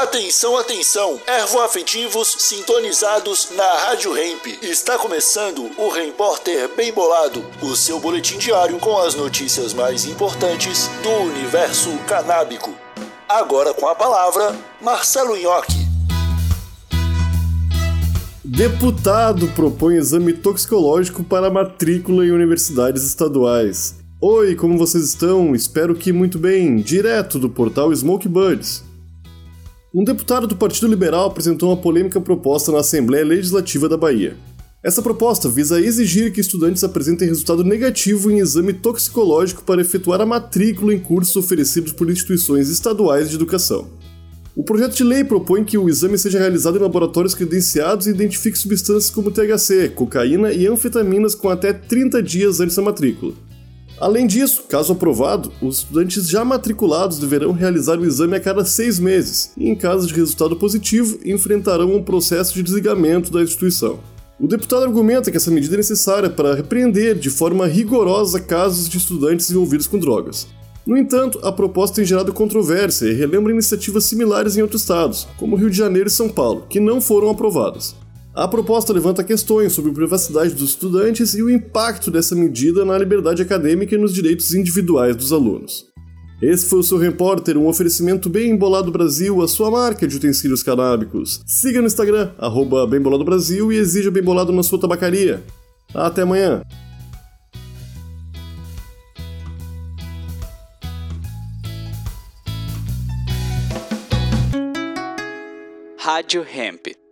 Atenção, atenção! Ervoafetivos sintonizados na Rádio Hemp. Está começando o Repórter Bem Bolado, o seu boletim diário com as notícias mais importantes do universo canábico. Agora com a palavra, Marcelo Nhoque. Deputado propõe exame toxicológico para matrícula em universidades estaduais. Oi, como vocês estão? Espero que muito bem, direto do portal Smoke Birds. Um deputado do Partido Liberal apresentou uma polêmica proposta na Assembleia Legislativa da Bahia. Essa proposta visa exigir que estudantes apresentem resultado negativo em exame toxicológico para efetuar a matrícula em cursos oferecidos por instituições estaduais de educação. O projeto de lei propõe que o exame seja realizado em laboratórios credenciados e identifique substâncias como THC, cocaína e anfetaminas com até 30 dias antes da matrícula. Além disso, caso aprovado, os estudantes já matriculados deverão realizar o exame a cada seis meses e, em caso de resultado positivo, enfrentarão um processo de desligamento da instituição. O deputado argumenta que essa medida é necessária para repreender de forma rigorosa casos de estudantes envolvidos com drogas. No entanto, a proposta tem gerado controvérsia e relembra iniciativas similares em outros estados, como Rio de Janeiro e São Paulo, que não foram aprovadas. A proposta levanta questões sobre a privacidade dos estudantes e o impacto dessa medida na liberdade acadêmica e nos direitos individuais dos alunos. Esse foi o seu repórter, um oferecimento bem embolado Brasil, a sua marca de utensílios canábicos. Siga no Instagram, arroba Brasil e exija Bem Bolado na sua tabacaria. Até amanhã! Rádio Hemp.